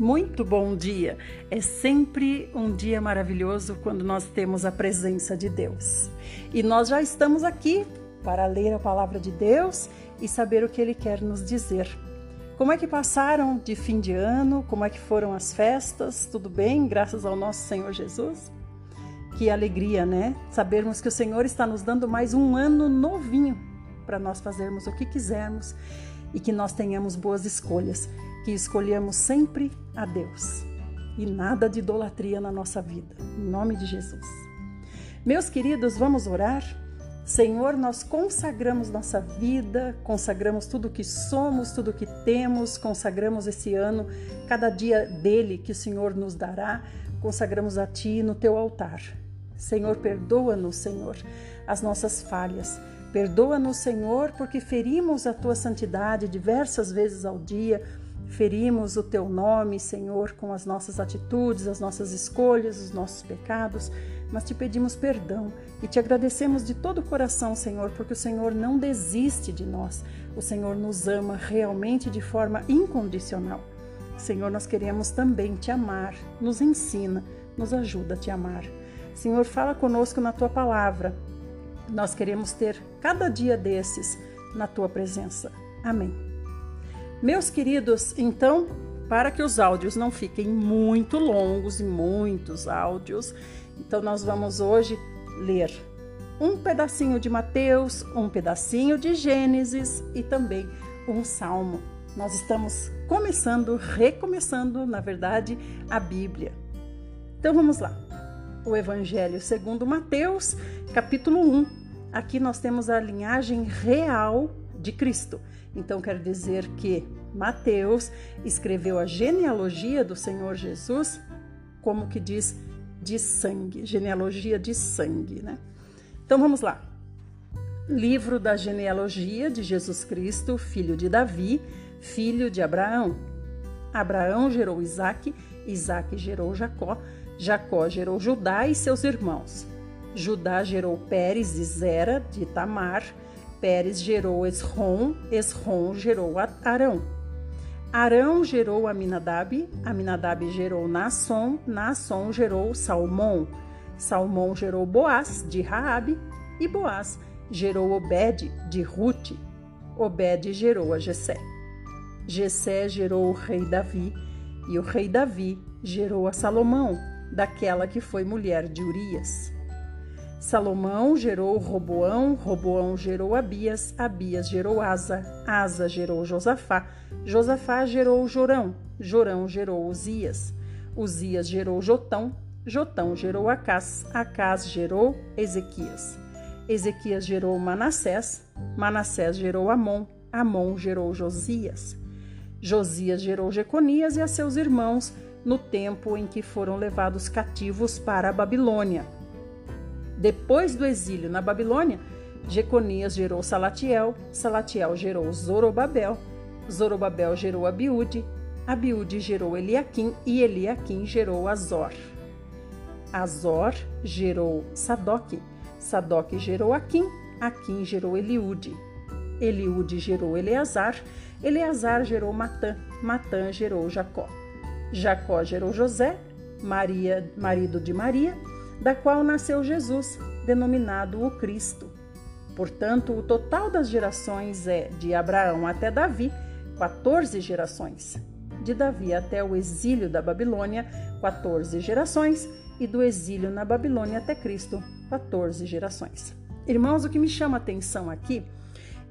Muito bom dia! É sempre um dia maravilhoso quando nós temos a presença de Deus. E nós já estamos aqui para ler a palavra de Deus e saber o que Ele quer nos dizer. Como é que passaram de fim de ano? Como é que foram as festas? Tudo bem? Graças ao nosso Senhor Jesus? Que alegria, né? Sabermos que o Senhor está nos dando mais um ano novinho para nós fazermos o que quisermos e que nós tenhamos boas escolhas, que escolhemos sempre a Deus e nada de idolatria na nossa vida. Em nome de Jesus. Meus queridos, vamos orar? Senhor, nós consagramos nossa vida, consagramos tudo o que somos, tudo o que temos, consagramos esse ano, cada dia dele que o Senhor nos dará, consagramos a Ti no Teu altar. Senhor, perdoa-nos, Senhor, as nossas falhas. Perdoa-nos, Senhor, porque ferimos a tua santidade diversas vezes ao dia, ferimos o teu nome, Senhor, com as nossas atitudes, as nossas escolhas, os nossos pecados, mas te pedimos perdão e te agradecemos de todo o coração, Senhor, porque o Senhor não desiste de nós. O Senhor nos ama realmente de forma incondicional. Senhor, nós queremos também te amar. Nos ensina, nos ajuda a te amar. Senhor, fala conosco na tua palavra nós queremos ter cada dia desses na tua presença. Amém. Meus queridos, então, para que os áudios não fiquem muito longos e muitos áudios, então nós vamos hoje ler um pedacinho de Mateus, um pedacinho de Gênesis e também um salmo. Nós estamos começando, recomeçando, na verdade, a Bíblia. Então vamos lá. O Evangelho segundo Mateus, capítulo 1, aqui nós temos a linhagem real de Cristo. Então quer dizer que Mateus escreveu a genealogia do Senhor Jesus, como que diz de sangue, genealogia de sangue, né? Então vamos lá. Livro da genealogia de Jesus Cristo, filho de Davi, filho de Abraão. Abraão gerou Isaque, Isaque gerou Jacó, Jacó gerou Judá e seus irmãos. Judá gerou Pérez e Zera de Tamar, Pérez gerou Esrom, Esrom gerou Arão. Arão gerou Aminadab, Aminadab gerou Nasson, Nasson gerou Salmão, Salmão gerou Boaz de Raabe e Boaz gerou Obed de Rute. Obed gerou a Jessé. Jessé gerou o rei Davi e o rei Davi gerou a Salomão, daquela que foi mulher de Urias. Salomão gerou Roboão, Roboão gerou Abias, Abias gerou Asa, Asa gerou Josafá, Josafá gerou Jorão, Jorão gerou Uzias, Uzias gerou Jotão, Jotão gerou Acás, Acás gerou Ezequias, Ezequias gerou Manassés, Manassés gerou Amon, Amon gerou Josias, Josias gerou Jeconias e a seus irmãos no tempo em que foram levados cativos para a Babilônia depois do exílio na Babilônia, Jeconias gerou Salatiel, Salatiel gerou Zorobabel, Zorobabel gerou Abiúde, Abiúde gerou Eliaquim e Eliaquim gerou Azor. Azor gerou Sadoc, Sadoc gerou Aquim, Aquim gerou Eliúde, Eliúde gerou Eleazar, Eleazar gerou Matã, Matã gerou Jacó. Jacó gerou José, Maria, marido de Maria, da qual nasceu Jesus, denominado o Cristo. Portanto, o total das gerações é de Abraão até Davi, 14 gerações. De Davi até o exílio da Babilônia, 14 gerações. E do exílio na Babilônia até Cristo, 14 gerações. Irmãos, o que me chama a atenção aqui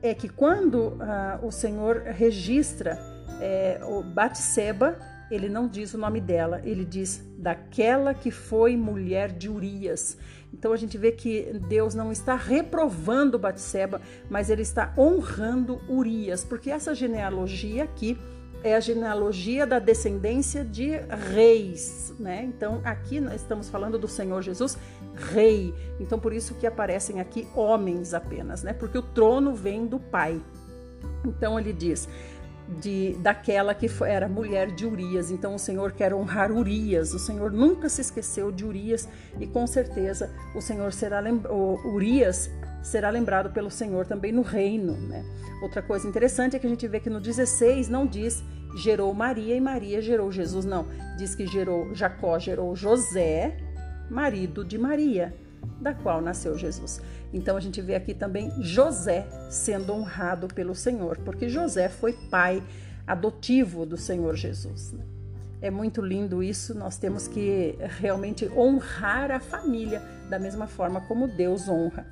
é que quando ah, o Senhor registra é, o Batseba, ele não diz o nome dela, ele diz daquela que foi mulher de Urias. Então a gente vê que Deus não está reprovando Batseba, mas ele está honrando Urias, porque essa genealogia aqui é a genealogia da descendência de reis, né? Então aqui nós estamos falando do Senhor Jesus, rei. Então por isso que aparecem aqui homens apenas, né? Porque o trono vem do Pai. Então ele diz: de daquela que foi, era mulher de Urias. Então o Senhor quer honrar Urias. O Senhor nunca se esqueceu de Urias e com certeza o Senhor será Urias será lembrado pelo Senhor também no reino. Né? Outra coisa interessante é que a gente vê que no 16 não diz gerou Maria e Maria gerou Jesus, não. Diz que gerou Jacó gerou José, marido de Maria, da qual nasceu Jesus. Então a gente vê aqui também José sendo honrado pelo Senhor, porque José foi pai adotivo do Senhor Jesus. Né? É muito lindo isso, nós temos que realmente honrar a família da mesma forma como Deus honra.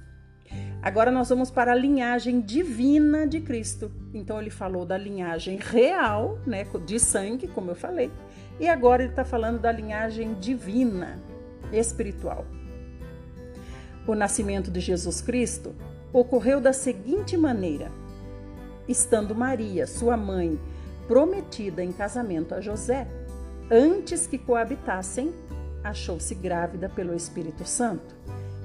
Agora nós vamos para a linhagem divina de Cristo. Então ele falou da linhagem real, né, de sangue, como eu falei, e agora ele está falando da linhagem divina, espiritual. O nascimento de Jesus Cristo ocorreu da seguinte maneira: estando Maria, sua mãe, prometida em casamento a José, antes que coabitassem, achou-se grávida pelo Espírito Santo.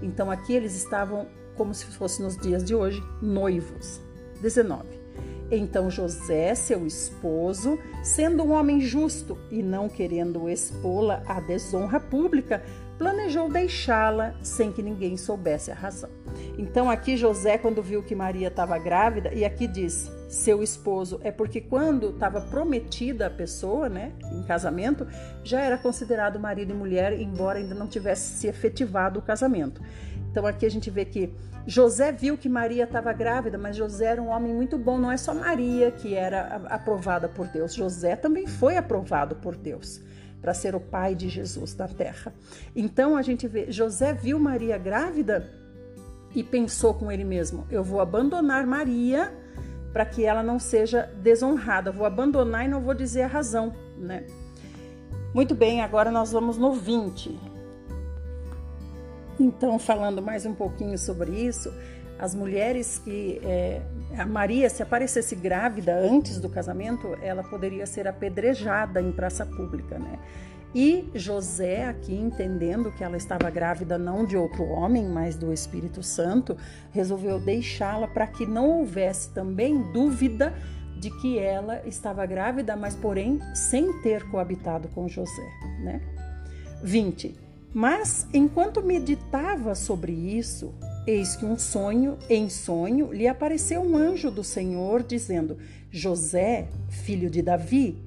Então aqui eles estavam como se fosse nos dias de hoje, noivos. 19. Então José, seu esposo, sendo um homem justo e não querendo expô-la à desonra pública, planejou deixá-la sem que ninguém soubesse a razão. Então aqui José, quando viu que Maria estava grávida, e aqui diz seu esposo, é porque quando estava prometida a pessoa, né, em casamento, já era considerado marido e mulher, embora ainda não tivesse se efetivado o casamento. Então aqui a gente vê que José viu que Maria estava grávida, mas José era um homem muito bom. Não é só Maria que era aprovada por Deus, José também foi aprovado por Deus para ser o pai de Jesus na terra. Então a gente vê, José viu Maria grávida e pensou com ele mesmo: eu vou abandonar Maria para que ela não seja desonrada. Vou abandonar e não vou dizer a razão, né? Muito bem, agora nós vamos no 20. Então, falando mais um pouquinho sobre isso, as mulheres que é, a Maria, se aparecesse grávida antes do casamento, ela poderia ser apedrejada em praça pública, né? E José, aqui entendendo que ela estava grávida não de outro homem, mas do Espírito Santo, resolveu deixá-la para que não houvesse também dúvida de que ela estava grávida, mas porém sem ter coabitado com José, né? 20. Mas enquanto meditava sobre isso, eis que um sonho, em sonho, lhe apareceu um anjo do Senhor dizendo: José, filho de Davi,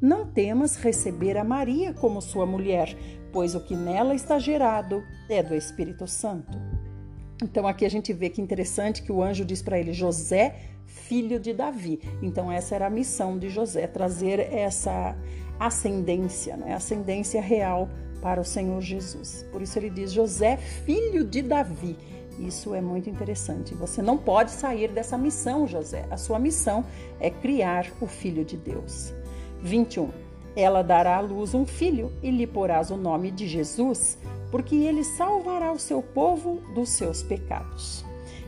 não temas receber a Maria como sua mulher, pois o que nela está gerado é do Espírito Santo. Então aqui a gente vê que interessante que o anjo diz para ele: José, filho de Davi. Então essa era a missão de José, trazer essa ascendência, né? ascendência real para o Senhor Jesus. Por isso ele diz: José, filho de Davi. Isso é muito interessante. Você não pode sair dessa missão, José. A sua missão é criar o filho de Deus. 21. Ela dará à luz um filho e lhe porás o nome de Jesus, porque ele salvará o seu povo dos seus pecados.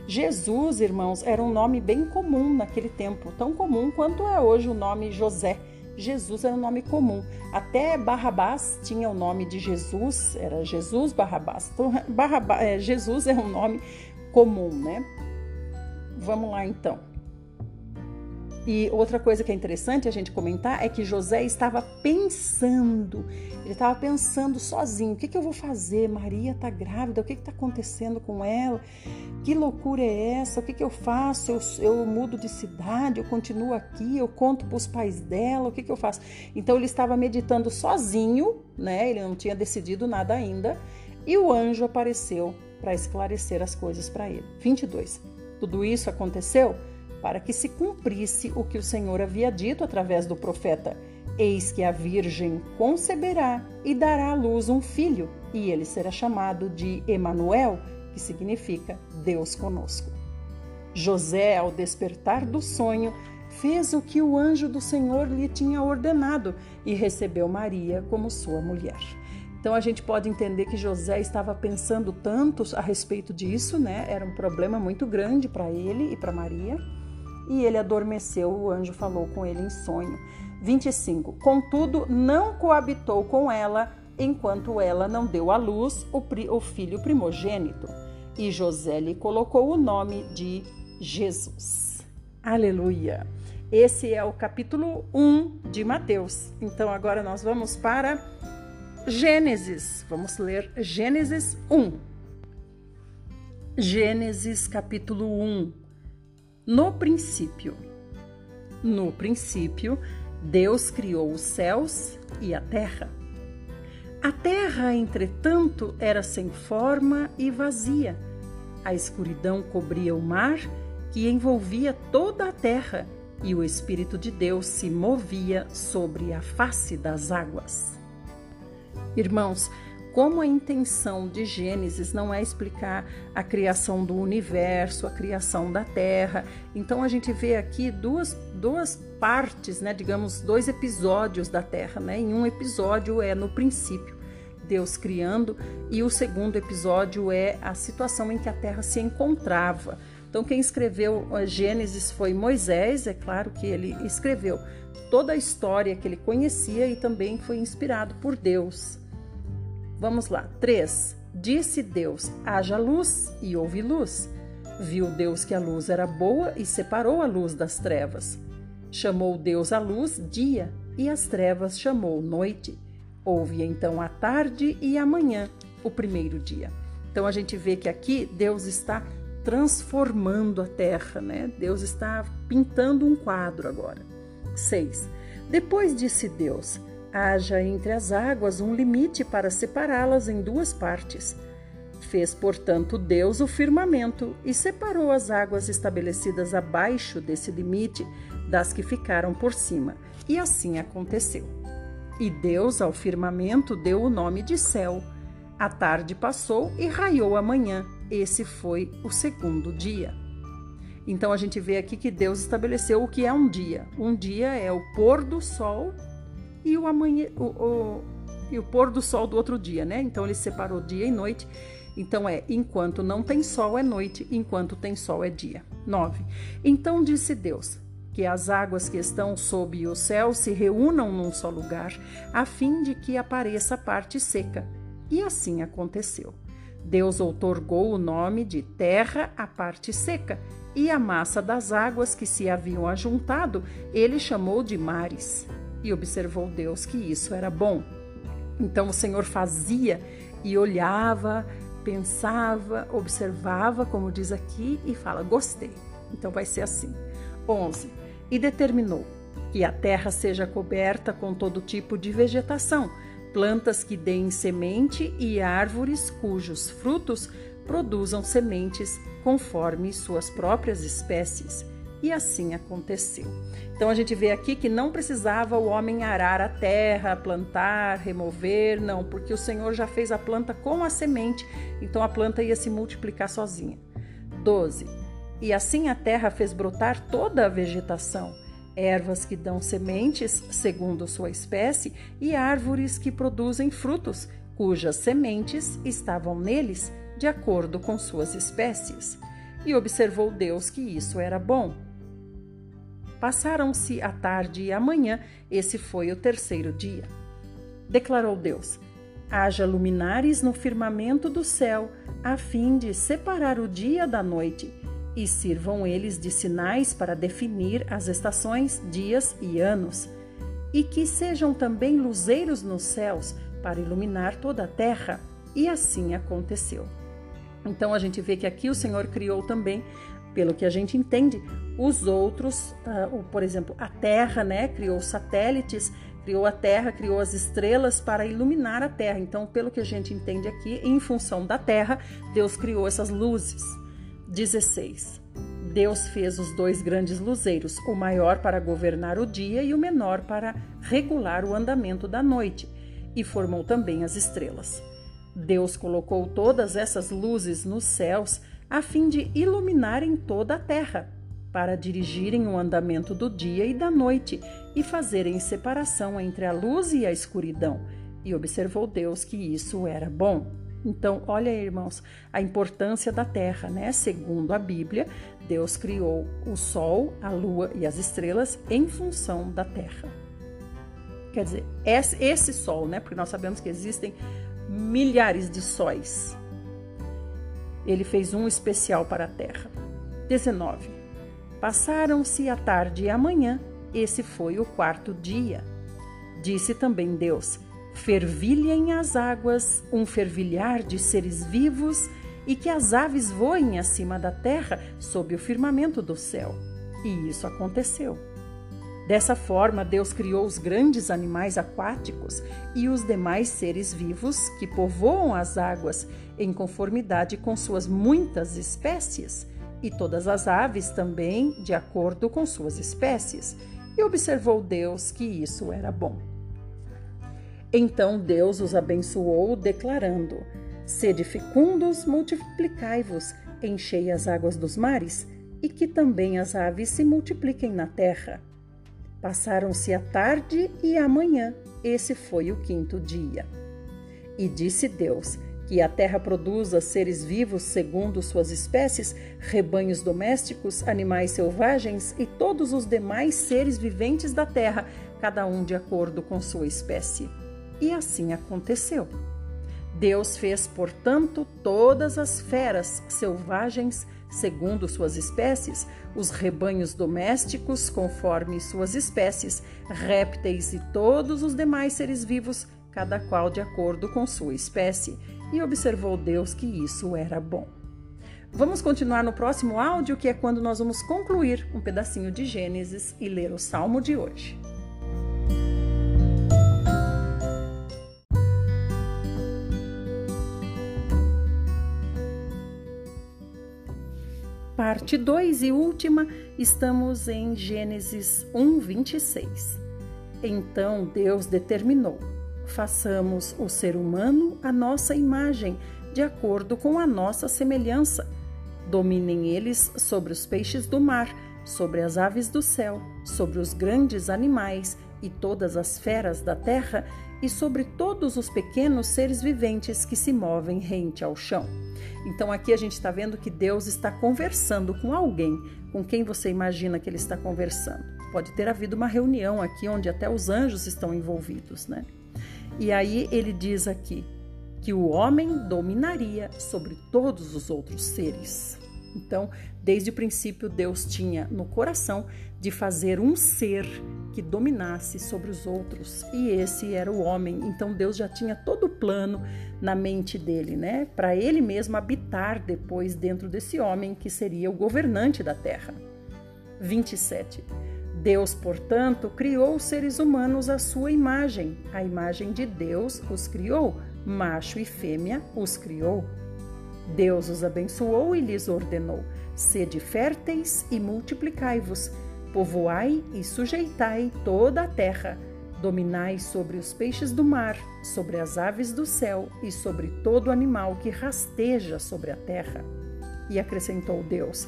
Jesus, irmãos, era um nome bem comum naquele tempo, tão comum quanto é hoje o nome José. Jesus era um nome comum. Até Barrabás tinha o nome de Jesus, era Jesus Barrabás. Então, Barrabás, é, Jesus é um nome comum, né? Vamos lá então. E outra coisa que é interessante a gente comentar é que José estava pensando, ele estava pensando sozinho: o que, que eu vou fazer? Maria está grávida, o que está acontecendo com ela? Que loucura é essa? O que, que eu faço? Eu, eu mudo de cidade, eu continuo aqui, eu conto para os pais dela, o que, que eu faço? Então ele estava meditando sozinho, né? Ele não tinha decidido nada ainda, e o anjo apareceu para esclarecer as coisas para ele. 22. Tudo isso aconteceu para que se cumprisse o que o Senhor havia dito através do profeta: Eis que a Virgem conceberá e dará à luz um filho, e ele será chamado de Emanuel, que significa Deus conosco. José, ao despertar do sonho, fez o que o anjo do Senhor lhe tinha ordenado e recebeu Maria como sua mulher. Então a gente pode entender que José estava pensando tanto a respeito disso, né? Era um problema muito grande para ele e para Maria e ele adormeceu. O anjo falou com ele em sonho. 25. Contudo, não coabitou com ela enquanto ela não deu à luz o, o filho primogênito. E José lhe colocou o nome de Jesus. Aleluia! Esse é o capítulo 1 de Mateus. Então agora nós vamos para Gênesis. Vamos ler Gênesis 1. Gênesis capítulo 1 No princípio. No princípio, Deus criou os céus e a terra. A terra, entretanto, era sem forma e vazia. A escuridão cobria o mar, que envolvia toda a terra, e o Espírito de Deus se movia sobre a face das águas. Irmãos, como a intenção de Gênesis não é explicar a criação do universo, a criação da Terra. Então a gente vê aqui duas, duas partes, né, digamos, dois episódios da Terra. Né? Em um episódio é no princípio, Deus criando, e o segundo episódio é a situação em que a Terra se encontrava. Então, quem escreveu Gênesis foi Moisés, é claro que ele escreveu toda a história que ele conhecia e também foi inspirado por Deus. Vamos lá. 3. Disse Deus: haja luz, e houve luz. Viu Deus que a luz era boa e separou a luz das trevas. Chamou Deus a luz dia, e as trevas chamou noite. Houve então a tarde e a manhã, o primeiro dia. Então a gente vê que aqui Deus está transformando a terra, né? Deus está pintando um quadro agora. 6. Depois disse Deus: Haja entre as águas um limite para separá-las em duas partes. Fez, portanto, Deus o firmamento e separou as águas estabelecidas abaixo desse limite das que ficaram por cima. E assim aconteceu. E Deus ao firmamento deu o nome de céu. A tarde passou e raiou a manhã. Esse foi o segundo dia. Então a gente vê aqui que Deus estabeleceu o que é um dia. Um dia é o pôr do sol e o amanhã o, o, e o pôr do sol do outro dia, né? Então ele separou dia e noite. Então é enquanto não tem sol é noite, enquanto tem sol é dia. 9. Então disse Deus: que as águas que estão sob o céu se reúnam num só lugar, a fim de que apareça a parte seca. E assim aconteceu. Deus outorgou o nome de terra à parte seca, e a massa das águas que se haviam ajuntado, ele chamou de mares. E observou Deus que isso era bom. Então o Senhor fazia e olhava, pensava, observava, como diz aqui, e fala: Gostei. Então vai ser assim. 11. E determinou que a terra seja coberta com todo tipo de vegetação, plantas que deem semente e árvores cujos frutos produzam sementes conforme suas próprias espécies e assim aconteceu. Então a gente vê aqui que não precisava o homem arar a terra, plantar, remover, não, porque o Senhor já fez a planta com a semente, então a planta ia se multiplicar sozinha. 12. E assim a terra fez brotar toda a vegetação, ervas que dão sementes segundo sua espécie e árvores que produzem frutos, cujas sementes estavam neles de acordo com suas espécies. E observou Deus que isso era bom. Passaram-se a tarde e a manhã, esse foi o terceiro dia. Declarou Deus: Haja luminares no firmamento do céu, a fim de separar o dia da noite, e sirvam eles de sinais para definir as estações, dias e anos, e que sejam também luzeiros nos céus para iluminar toda a terra. E assim aconteceu. Então a gente vê que aqui o Senhor criou também pelo que a gente entende, os outros, uh, por exemplo, a Terra, né, criou satélites, criou a Terra, criou as estrelas para iluminar a Terra. Então, pelo que a gente entende aqui, em função da Terra, Deus criou essas luzes. 16. Deus fez os dois grandes luzeiros, o maior para governar o dia e o menor para regular o andamento da noite, e formou também as estrelas. Deus colocou todas essas luzes nos céus a fim de iluminarem toda a terra, para dirigirem o andamento do dia e da noite e fazerem separação entre a luz e a escuridão. E observou Deus que isso era bom. Então, olha, irmãos, a importância da terra, né? Segundo a Bíblia, Deus criou o sol, a lua e as estrelas em função da terra. Quer dizer, esse sol, né? Porque nós sabemos que existem milhares de sóis ele fez um especial para a terra. 19. Passaram-se a tarde e a manhã, esse foi o quarto dia. Disse também Deus: Fervilhem as águas, um fervilhar de seres vivos, e que as aves voem acima da terra sob o firmamento do céu. E isso aconteceu. Dessa forma, Deus criou os grandes animais aquáticos e os demais seres vivos que povoam as águas em conformidade com suas muitas espécies, e todas as aves também de acordo com suas espécies. E observou Deus que isso era bom. Então Deus os abençoou, declarando: Sede fecundos, multiplicai-vos, enchei as águas dos mares, e que também as aves se multipliquem na terra. Passaram-se a tarde e a manhã, esse foi o quinto dia. E disse Deus: Que a terra produza seres vivos segundo suas espécies, rebanhos domésticos, animais selvagens e todos os demais seres viventes da terra, cada um de acordo com sua espécie. E assim aconteceu. Deus fez, portanto, todas as feras selvagens, segundo suas espécies, os rebanhos domésticos, conforme suas espécies, répteis e todos os demais seres vivos, cada qual de acordo com sua espécie. E observou Deus que isso era bom. Vamos continuar no próximo áudio, que é quando nós vamos concluir um pedacinho de Gênesis e ler o salmo de hoje. Parte 2 e última, estamos em Gênesis 1, 26. Então Deus determinou: façamos o ser humano a nossa imagem, de acordo com a nossa semelhança. Dominem eles sobre os peixes do mar, sobre as aves do céu, sobre os grandes animais e todas as feras da terra, e sobre todos os pequenos seres viventes que se movem rente ao chão. Então aqui a gente está vendo que Deus está conversando com alguém. Com quem você imagina que ele está conversando? Pode ter havido uma reunião aqui onde até os anjos estão envolvidos, né? E aí ele diz aqui que o homem dominaria sobre todos os outros seres. Então, desde o princípio, Deus tinha no coração de fazer um ser que dominasse sobre os outros, e esse era o homem. Então, Deus já tinha todo o plano na mente dele, né? Para ele mesmo habitar depois dentro desse homem que seria o governante da terra. 27. Deus, portanto, criou os seres humanos à sua imagem. A imagem de Deus os criou, macho e fêmea os criou. Deus os abençoou e lhes ordenou: Sede férteis e multiplicai-vos, povoai e sujeitai toda a terra, dominai sobre os peixes do mar, sobre as aves do céu e sobre todo animal que rasteja sobre a terra. E acrescentou Deus: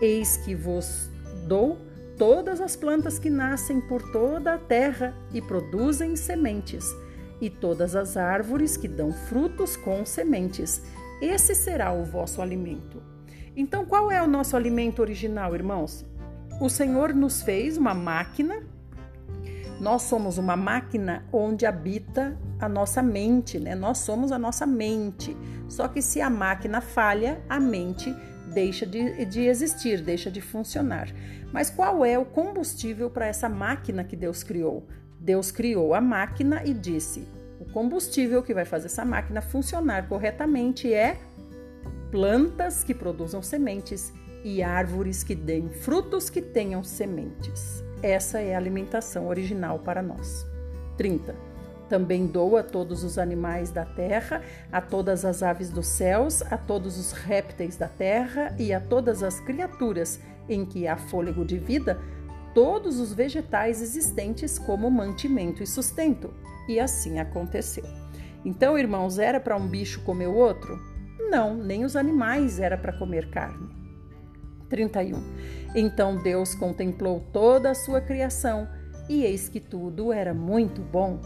Eis que vos dou todas as plantas que nascem por toda a terra e produzem sementes, e todas as árvores que dão frutos com sementes esse será o vosso alimento. Então, qual é o nosso alimento original, irmãos? O Senhor nos fez uma máquina. Nós somos uma máquina onde habita a nossa mente, né? Nós somos a nossa mente. Só que se a máquina falha, a mente deixa de, de existir, deixa de funcionar. Mas qual é o combustível para essa máquina que Deus criou? Deus criou a máquina e disse: combustível que vai fazer essa máquina funcionar corretamente é plantas que produzam sementes e árvores que deem frutos que tenham sementes. Essa é a alimentação original para nós. 30. Também dou a todos os animais da terra, a todas as aves dos céus, a todos os répteis da terra e a todas as criaturas em que há fôlego de vida, todos os vegetais existentes como mantimento e sustento. E assim aconteceu. Então, irmãos, era para um bicho comer o outro? Não, nem os animais era para comer carne. 31. Então Deus contemplou toda a sua criação, e eis que tudo era muito bom.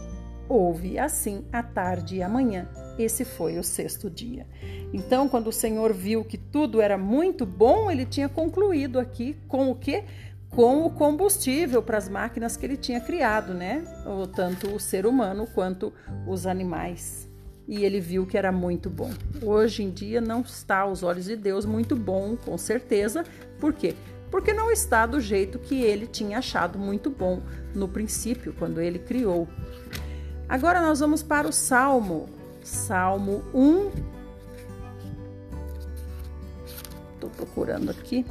Houve assim a tarde e a manhã. Esse foi o sexto dia. Então, quando o Senhor viu que tudo era muito bom, ele tinha concluído aqui com o que? Com o combustível para as máquinas que ele tinha criado, né? Tanto o ser humano quanto os animais. E ele viu que era muito bom. Hoje em dia não está aos olhos de Deus muito bom, com certeza. Por quê? Porque não está do jeito que ele tinha achado muito bom no princípio, quando ele criou. Agora nós vamos para o Salmo, Salmo 1, Estou procurando aqui.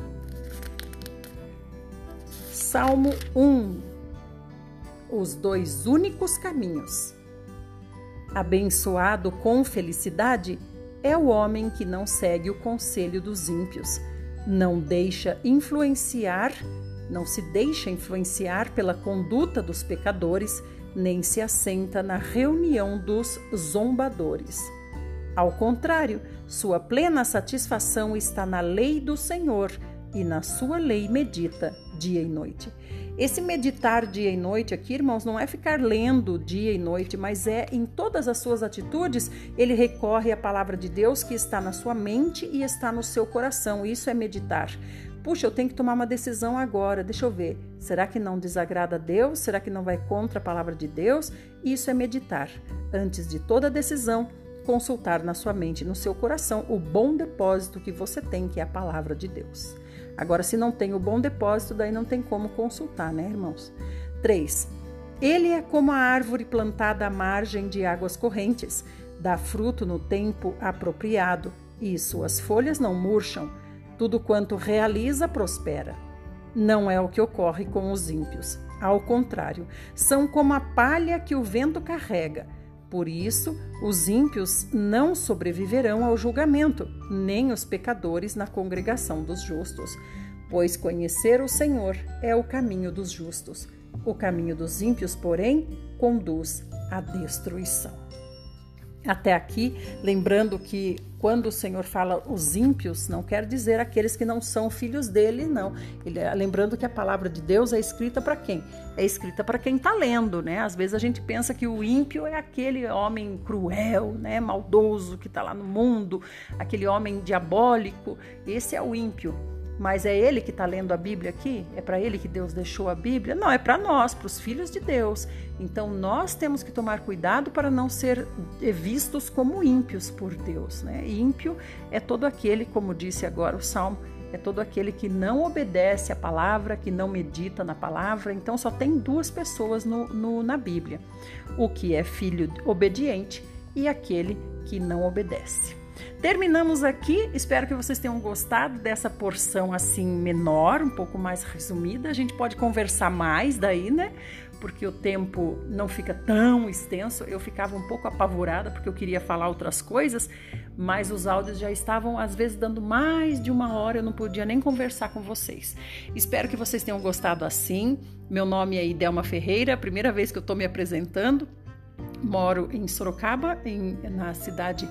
Salmo 1. Os dois únicos caminhos. Abençoado com felicidade é o homem que não segue o conselho dos ímpios, não deixa influenciar, não se deixa influenciar pela conduta dos pecadores, nem se assenta na reunião dos zombadores. Ao contrário, sua plena satisfação está na lei do Senhor e na sua lei medita dia e noite. Esse meditar dia e noite aqui, irmãos, não é ficar lendo dia e noite, mas é em todas as suas atitudes, ele recorre à palavra de Deus que está na sua mente e está no seu coração. Isso é meditar. Puxa, eu tenho que tomar uma decisão agora. Deixa eu ver. Será que não desagrada a Deus? Será que não vai contra a palavra de Deus? Isso é meditar. Antes de toda decisão, consultar na sua mente e no seu coração o bom depósito que você tem, que é a palavra de Deus. Agora, se não tem o bom depósito, daí não tem como consultar, né, irmãos? 3. Ele é como a árvore plantada à margem de águas correntes, dá fruto no tempo apropriado e suas folhas não murcham. Tudo quanto realiza prospera. Não é o que ocorre com os ímpios. Ao contrário, são como a palha que o vento carrega por isso, os ímpios não sobreviverão ao julgamento, nem os pecadores na congregação dos justos, pois conhecer o Senhor é o caminho dos justos. O caminho dos ímpios, porém, conduz à destruição. Até aqui, lembrando que quando o Senhor fala os ímpios, não quer dizer aqueles que não são filhos dele, não. Ele, lembrando que a palavra de Deus é escrita para quem? É escrita para quem está lendo, né? Às vezes a gente pensa que o ímpio é aquele homem cruel, né? maldoso que está lá no mundo, aquele homem diabólico. Esse é o ímpio. Mas é ele que está lendo a Bíblia aqui? É para ele que Deus deixou a Bíblia? Não, é para nós, para os filhos de Deus. Então nós temos que tomar cuidado para não ser vistos como ímpios por Deus. Né? ímpio é todo aquele, como disse agora o Salmo, é todo aquele que não obedece à palavra, que não medita na palavra. Então só tem duas pessoas no, no, na Bíblia: o que é filho obediente e aquele que não obedece. Terminamos aqui. Espero que vocês tenham gostado dessa porção assim menor, um pouco mais resumida. A gente pode conversar mais daí, né? Porque o tempo não fica tão extenso. Eu ficava um pouco apavorada porque eu queria falar outras coisas, mas os áudios já estavam às vezes dando mais de uma hora, eu não podia nem conversar com vocês. Espero que vocês tenham gostado assim. Meu nome é Idelma Ferreira, primeira vez que eu estou me apresentando. Moro em Sorocaba, em, na cidade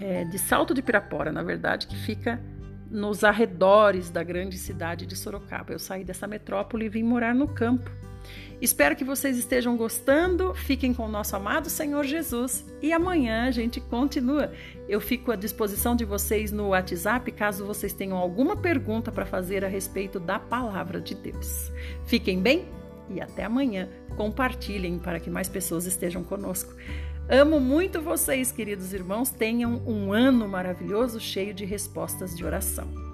é, de Salto de Pirapora, na verdade, que fica nos arredores da grande cidade de Sorocaba. Eu saí dessa metrópole e vim morar no campo. Espero que vocês estejam gostando. Fiquem com o nosso amado Senhor Jesus e amanhã a gente continua. Eu fico à disposição de vocês no WhatsApp caso vocês tenham alguma pergunta para fazer a respeito da palavra de Deus. Fiquem bem e até amanhã. Compartilhem para que mais pessoas estejam conosco. Amo muito vocês, queridos irmãos. Tenham um ano maravilhoso, cheio de respostas de oração.